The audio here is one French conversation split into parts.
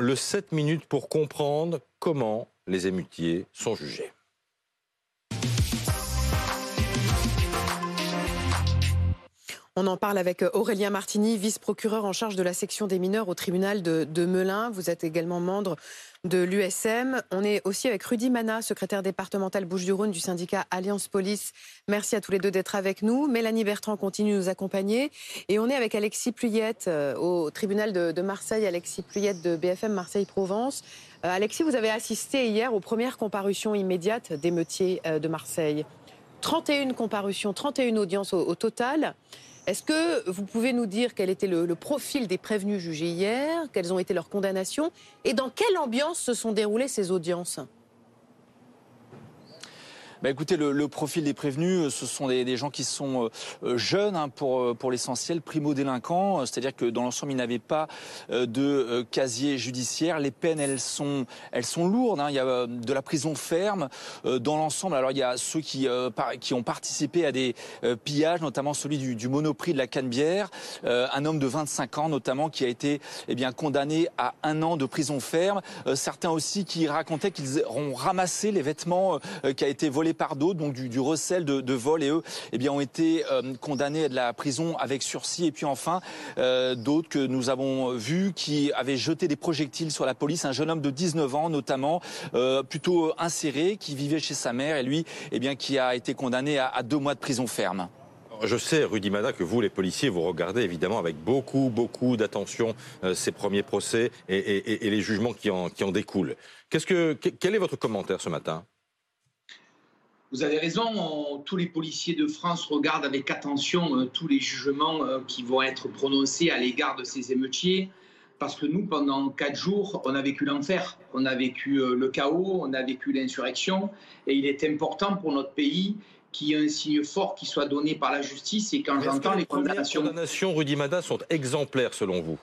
le 7 minutes pour comprendre comment les émutiers sont jugés. On en parle avec euh, Aurélien Martini, vice-procureur en charge de la section des mineurs au tribunal de, Melun. Vous êtes également membre de l'USM. On est aussi avec Rudy Mana, secrétaire départemental Bouches-du-Rhône du syndicat Alliance Police. Merci à tous les deux d'être avec nous. Mélanie Bertrand continue de nous accompagner. Et on est avec Alexis Pluyette euh, au tribunal de, Marseille, Alexis Pluyette de BFM Marseille-Provence. Euh, Alexis, vous avez assisté hier aux premières comparutions immédiates d'émeutiers euh, de Marseille. 31 comparutions, 31 audiences au, au total. Est-ce que vous pouvez nous dire quel était le, profil des prévenus jugés hier, quelles ont été leurs condamnations et dans quelle ambiance se sont déroulées ces audiences? Bah écoutez, le, le, profil des prévenus, ce sont des, des gens qui sont euh, jeunes hein, pour, euh, pour l'essentiel, primo-délinquants, c'est-à-dire que dans l'ensemble, ils n'avaient pas euh, de casier judiciaire. Les peines, elles sont, elles sont lourdes. Hein. Il y a de la prison ferme dans l'ensemble. Alors il y a ceux qui, qui ont participé à des pillages, notamment celui du, du Monoprix de la Canebière. un homme de 25 ans, notamment, qui a été eh bien, condamné à un an de prison ferme. certains aussi qui racontaient qu'ils ont ramassé les vêtements qui a été par d'autres, donc du, recel de, vol, et eux eh bien, ont été euh, condamnés à de la prison avec sursis. Et puis enfin, euh, d'autres que nous avons vus qui avaient jeté des projectiles sur la police. Un jeune homme de 19 ans, notamment, euh, plutôt inséré, qui vivait chez sa mère, et lui, eh bien, qui a été condamné à, deux mois de prison ferme. Je sais, Rudy Mana, que vous, les policiers, vous regardez évidemment avec beaucoup, beaucoup d'attention ces premiers procès et, les jugements qui en, qui en découlent. Que, quel est votre commentaire ce matin? Vous avez raison, on, tous les policiers de France regardent avec attention euh, tous les jugements euh, qui vont être prononcés à l'égard de ces émeutiers, parce que nous, pendant quatre jours, on a vécu l'enfer, on a vécu euh, le chaos, on a vécu l'insurrection, et il est important pour notre pays qu'il y ait un signe fort qui soit donné par la justice, et quand j'entends les, les condamnations... Les condamnations, Rudy Mada, sont exemplaires selon vous?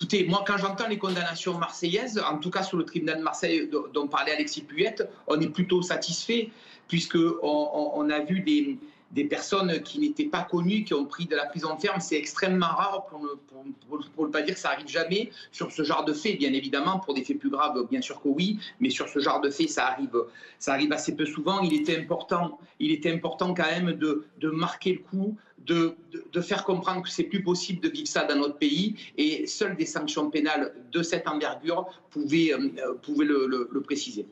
Écoutez, moi, quand j'entends les condamnations marseillaises, en tout cas sur le tribunal de Marseille dont parlait Alexis Puyette, on est plutôt satisfait puisqu'on on, on a vu des, des personnes qui n'étaient pas connues, qui ont pris de la prison ferme. C'est extrêmement rare, pour ne, pas dire que ça arrive jamais sur ce genre de fait, bien évidemment. Pour des faits plus graves, bien sûr que oui, mais sur ce genre de fait, ça arrive, ça arrive assez peu souvent. Il était important, il était important quand même de, marquer le coup, de, faire comprendre que c'est plus possible de vivre ça dans notre pays, et seules des sanctions pénales de cette envergure pouvaient, euh, le préciser.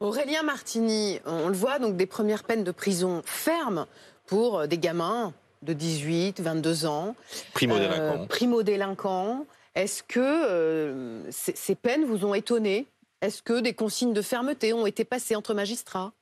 Aurélien Martini, on le voit, donc des premières peines de prison fermes pour des gamins de 18, 22 ans. Primo-délinquants. Euh, Primo-délinquants. Est-ce que euh, ces peines vous ont étonné? Est-ce que des consignes de fermeté ont été passées entre magistrats?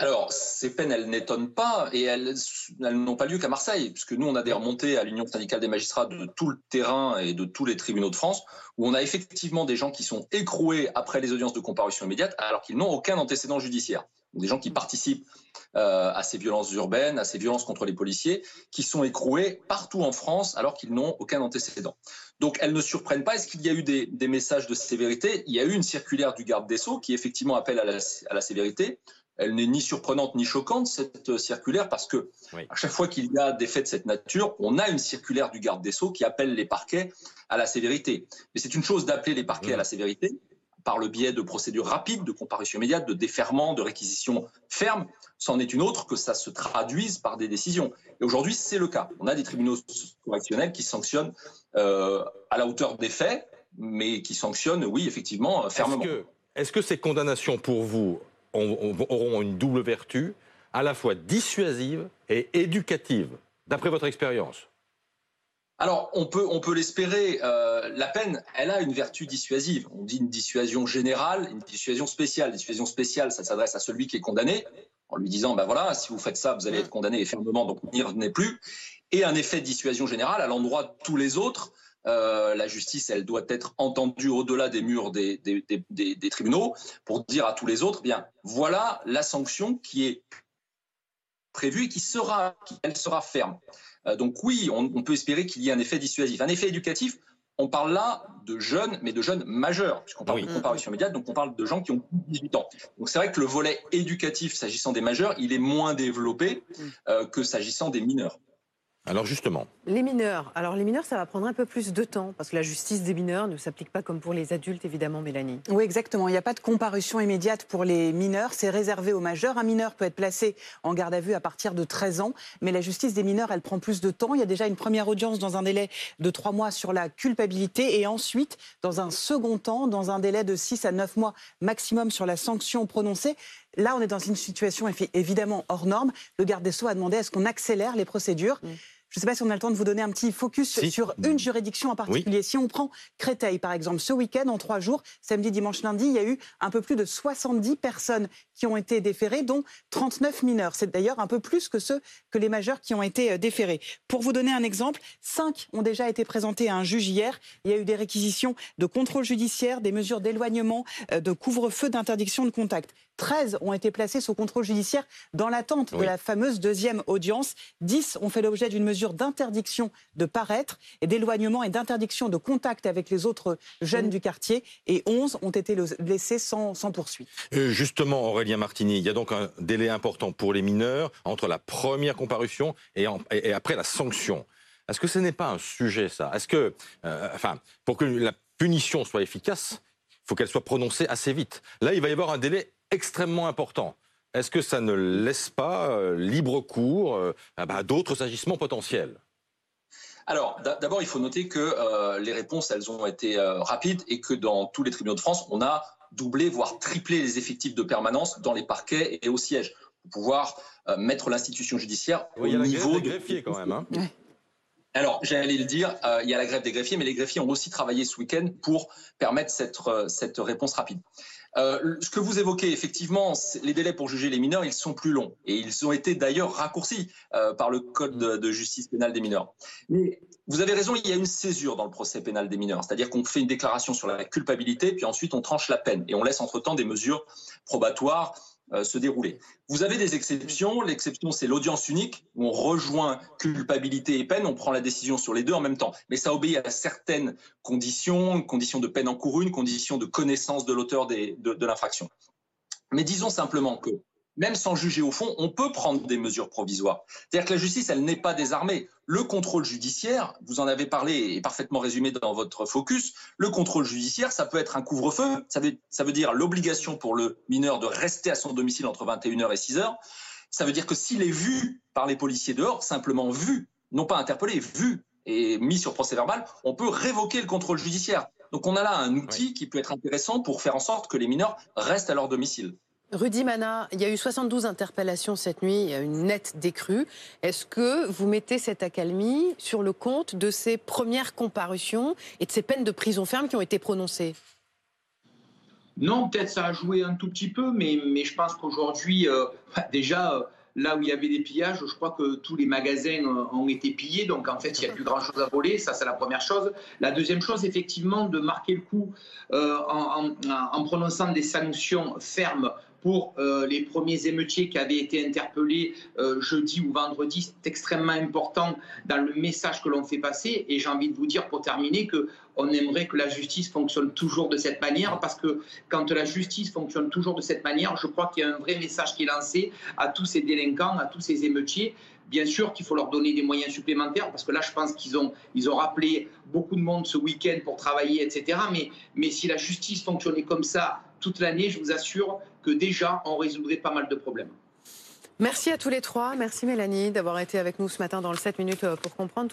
Alors, ces peines, elles n'étonnent pas et elles, elles n'ont pas lieu qu'à Marseille, puisque nous, on a des remontées à l'Union syndicale des magistrats de tout le terrain et de tous les tribunaux de France, où on a effectivement des gens qui sont écroués après les audiences de comparution immédiate, alors qu'ils n'ont aucun antécédent judiciaire. Des gens qui participent euh, à ces violences urbaines, à ces violences contre les policiers, qui sont écroués partout en France alors qu'ils n'ont aucun antécédent. Donc elles ne surprennent pas. Est-ce qu'il y a eu des, des, messages de sévérité? Il y a eu une circulaire du garde des Sceaux qui effectivement appelle à la, à la sévérité elle n'est ni surprenante ni choquante, cette circulaire, parce que oui. à chaque fois qu'il y a des faits de cette nature, on a une circulaire du garde des Sceaux qui appelle les parquets à la sévérité. Mais c'est une chose d'appeler les parquets mmh. à la sévérité par le biais de procédures rapides, de comparution immédiate, de déferment, de réquisition ferme. C'en est une autre que ça se traduise par des décisions. Et aujourd'hui, c'est le cas. On a des tribunaux correctionnels qui sanctionnent euh, à la hauteur des faits, mais qui sanctionnent, oui, effectivement, fermement. Est-ce que, est que ces condamnations pour vous auront une double vertu, à la fois dissuasive et éducative, d'après votre expérience alors, on peut, l'espérer. Euh, la peine, elle a une vertu dissuasive. On dit une dissuasion générale, une dissuasion spéciale. Dissuasion spéciale, ça s'adresse à celui qui est condamné, en lui disant, ben voilà, si vous faites ça, vous allez être condamné fermement, donc n'y revenez plus. Et un effet de dissuasion générale à l'endroit de tous les autres, euh, la justice, elle doit être entendue au-delà des murs des, des, des, des, tribunaux pour dire à tous les autres, bien, voilà la sanction qui est prévue et qui sera, elle sera ferme. Euh, donc oui, on, on peut espérer qu'il y ait un effet dissuasif. Un effet éducatif, on parle là de jeunes, mais de jeunes majeurs, puisqu'on parle oui. de comparution immédiate, donc on parle de gens qui ont 18 ans. Donc c'est vrai que le volet éducatif, s'agissant des majeurs, il est moins développé euh, que s'agissant des mineurs. Alors justement. Les mineurs. Alors les mineurs, ça va prendre un peu plus de temps parce que la justice des mineurs ne s'applique pas comme pour les adultes, évidemment, Mélanie. Oui, exactement. Il n'y a pas de comparution immédiate pour les mineurs. C'est réservé aux majeurs. Un mineur peut être placé en garde à vue à partir de 13 ans, mais la justice des mineurs, elle prend plus de temps. Il y a déjà une première audience dans un délai de 3 mois sur la culpabilité et ensuite, dans un second temps, dans un délai de 6 à 9 mois maximum sur la sanction prononcée. Là, on est dans une situation évidemment hors norme. Le garde des Sceaux a demandé à ce qu'on accélère les procédures. Mmh. Je ne sais pas si on a le temps de vous donner un petit focus sur une juridiction en particulier. Si on prend Créteil, par exemple, ce week-end, en trois jours, samedi, dimanche, lundi, il y a eu un peu plus de 70 personnes qui ont été déférées, dont 39 mineurs. C'est d'ailleurs un peu plus que ceux que les majeurs qui ont été euh, déférés. Pour vous donner un exemple, cinq ont déjà été présentés à un juge hier. Il y a eu des réquisitions de contrôle judiciaire, des mesures d'éloignement, euh, de couvre-feu, d'interdiction de contact. 13 ont été placés sous contrôle judiciaire dans l'attente de la fameuse deuxième audience. 10 ont fait l'objet d'une mesure d'interdiction de paraître et d'éloignement et d'interdiction de contact avec les autres jeunes du quartier. Et 11 ont été laissés sans, poursuite. Euh, justement, Martini, il y a donc un délai important pour les mineurs entre la première comparution et, après la sanction. Est-ce que ce n'est pas un sujet, ça? Est-ce que, euh, enfin, pour que la punition soit efficace, il faut qu'elle soit prononcée assez vite? Là, il va y avoir un délai extrêmement important. Est-ce que ça ne laisse pas euh, libre cours euh, à d'autres agissements potentiels? Alors, d'abord, il faut noter que les réponses, elles ont été rapides et que dans tous les tribunaux de France, on a doublé, voire triplé les effectifs de permanence dans les parquets et au siège pour pouvoir mettre l'institution judiciaire au il y a niveau la grève des greffiers quand même. Hein. Alors, j'allais le dire, il y a la grève des greffiers, mais les greffiers ont aussi travaillé ce week-end pour permettre cette, cette réponse rapide. Euh, ce que vous évoquez, effectivement, les délais pour juger les mineurs, ils sont plus longs. Et ils ont été d'ailleurs raccourcis euh, par le Code de, justice pénale des mineurs. Mais vous avez raison, il y a une césure dans le procès pénal des mineurs. C'est-à-dire qu'on fait une déclaration sur la culpabilité, puis ensuite on tranche la peine. Et on laisse entre-temps des mesures probatoires euh, se dérouler. Vous avez des exceptions. L'exception, c'est l'audience unique, où on rejoint culpabilité et peine, on prend la décision sur les deux en même temps. Mais ça obéit à certaines conditions, conditions de peine encourue, une condition de connaissance de l'auteur de, de l'infraction. Mais disons simplement que même sans juger au fond, on peut prendre des mesures provisoires. C'est-à-dire que la justice, elle n'est pas désarmée. Le contrôle judiciaire, vous en avez parlé et parfaitement résumé dans votre focus, le contrôle judiciaire, ça peut être un couvre-feu, ça veut, ça veut dire l'obligation pour le mineur de rester à son domicile entre 21h et 6h. Ça veut dire que s'il est vu par les policiers dehors, simplement vu, non pas interpellé, vu et mis sur procès verbal, on peut révoquer le contrôle judiciaire. Donc on a là un outil qui peut être intéressant pour faire en sorte que les mineurs restent à leur domicile. Rudy Mana, il y a eu 72 interpellations cette nuit, il y a une nette décrue. Est-ce que vous mettez cette accalmie sur le compte de ces premières comparutions et de ces peines de prison ferme qui ont été prononcées? Non, peut-être ça a joué un tout petit peu, mais, je pense qu'aujourd'hui, euh, déjà, euh, là où il y avait des pillages, je crois que tous les magasins euh, ont été pillés, donc en fait, il n'y a plus grand-chose à voler, ça c'est la première chose. La deuxième chose, effectivement, de marquer le coup en prononçant des sanctions fermes pour euh, les premiers émeutiers qui avaient été interpellés euh, jeudi ou vendredi. C'est extrêmement important dans le message que l'on fait passer. Et j'ai envie de vous dire pour terminer que on aimerait que la justice fonctionne toujours de cette manière parce que quand la justice fonctionne toujours de cette manière, je crois qu'il y a un vrai message qui est lancé à tous ces délinquants, à tous ces émeutiers. Bien sûr qu'il faut leur donner des moyens supplémentaires parce que là, je pense qu'ils ont, ils ont rappelé beaucoup de monde ce week-end pour travailler, etc. Mais, mais si la justice fonctionnait comme ça toute l'année, je vous assure que déjà, on résoudrait pas mal de problèmes. Merci à tous les trois. Merci Mélanie d'avoir été avec nous ce matin dans le 7 minutes pour comprendre.